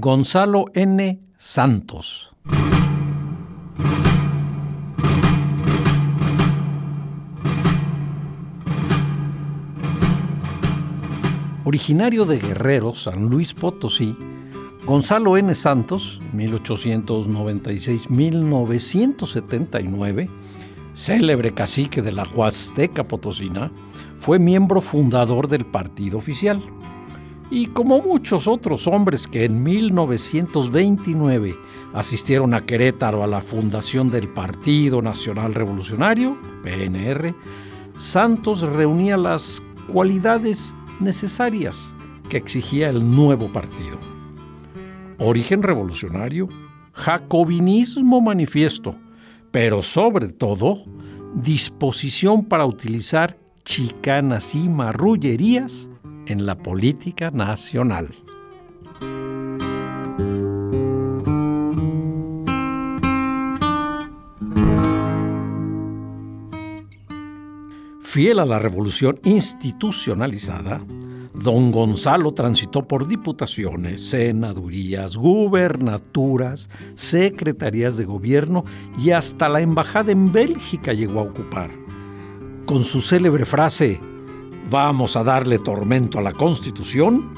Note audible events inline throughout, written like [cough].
Gonzalo N. Santos. Originario de Guerrero, San Luis Potosí, Gonzalo N. Santos, 1896-1979, célebre cacique de la Huasteca Potosina, fue miembro fundador del partido oficial. Y como muchos otros hombres que en 1929 asistieron a Querétaro a la fundación del Partido Nacional Revolucionario, PNR, Santos reunía las cualidades necesarias que exigía el nuevo partido. Origen revolucionario, jacobinismo manifiesto, pero sobre todo disposición para utilizar chicanas y marrullerías en la política nacional. Fiel a la revolución institucionalizada, Don Gonzalo transitó por diputaciones, senadurías, gubernaturas, secretarías de gobierno y hasta la embajada en Bélgica llegó a ocupar. Con su célebre frase, vamos a darle tormento a la Constitución,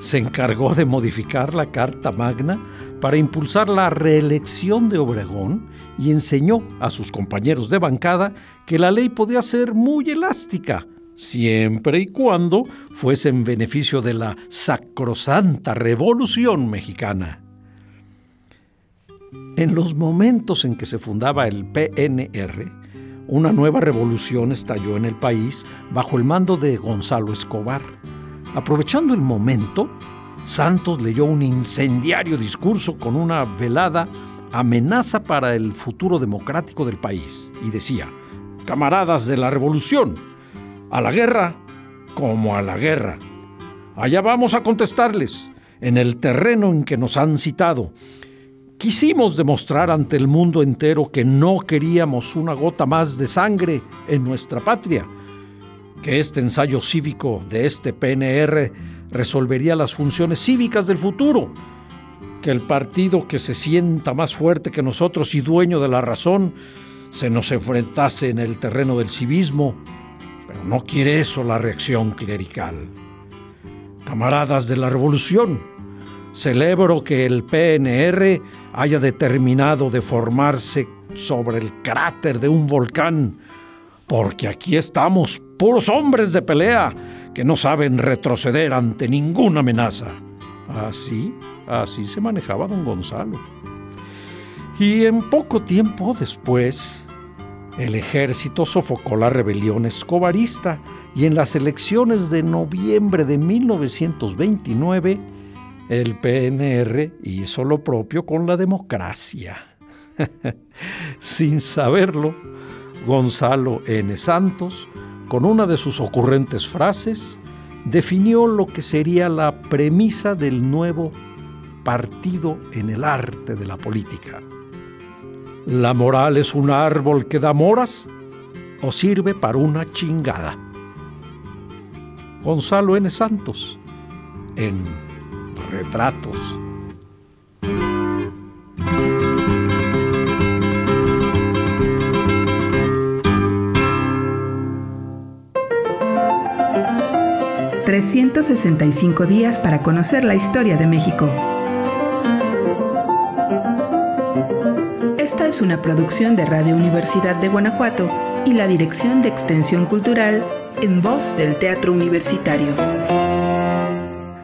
se encargó de modificar la Carta Magna para impulsar la reelección de Obregón y enseñó a sus compañeros de bancada que la ley podía ser muy elástica siempre y cuando fuese en beneficio de la sacrosanta revolución mexicana. En los momentos en que se fundaba el PNR, una nueva revolución estalló en el país bajo el mando de Gonzalo Escobar. Aprovechando el momento, Santos leyó un incendiario discurso con una velada amenaza para el futuro democrático del país y decía, camaradas de la revolución, a la guerra como a la guerra. Allá vamos a contestarles, en el terreno en que nos han citado. Quisimos demostrar ante el mundo entero que no queríamos una gota más de sangre en nuestra patria, que este ensayo cívico de este PNR resolvería las funciones cívicas del futuro, que el partido que se sienta más fuerte que nosotros y dueño de la razón se nos enfrentase en el terreno del civismo pero no quiere eso la reacción clerical. Camaradas de la Revolución, celebro que el PNR haya determinado de formarse sobre el cráter de un volcán, porque aquí estamos, puros hombres de pelea, que no saben retroceder ante ninguna amenaza. Así, así se manejaba don Gonzalo. Y en poco tiempo después, el ejército sofocó la rebelión escobarista y en las elecciones de noviembre de 1929 el PNR hizo lo propio con la democracia. [laughs] Sin saberlo, Gonzalo N. Santos, con una de sus ocurrentes frases, definió lo que sería la premisa del nuevo partido en el arte de la política. ¿La moral es un árbol que da moras o sirve para una chingada? Gonzalo N. Santos, en Retratos. ...365 días para conocer la historia de México. Esta es una producción de Radio Universidad de Guanajuato y la Dirección de Extensión Cultural en voz del Teatro Universitario.